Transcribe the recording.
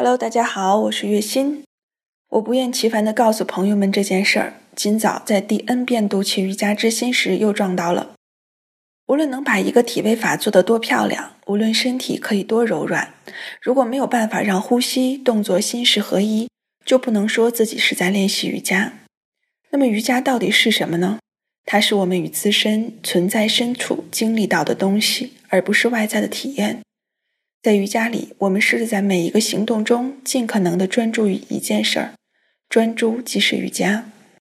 Hello，大家好，我是月心。我不厌其烦地告诉朋友们这件事儿。今早在第 N 遍读起瑜伽之心时，又撞到了。无论能把一个体位法做得多漂亮，无论身体可以多柔软，如果没有办法让呼吸、动作、心识合一，就不能说自己是在练习瑜伽。那么瑜伽到底是什么呢？它是我们与自身存在深处经历到的东西，而不是外在的体验。在瑜伽里，我们试着在每一个行动中尽可能的专注于一件事儿，专注即是瑜伽。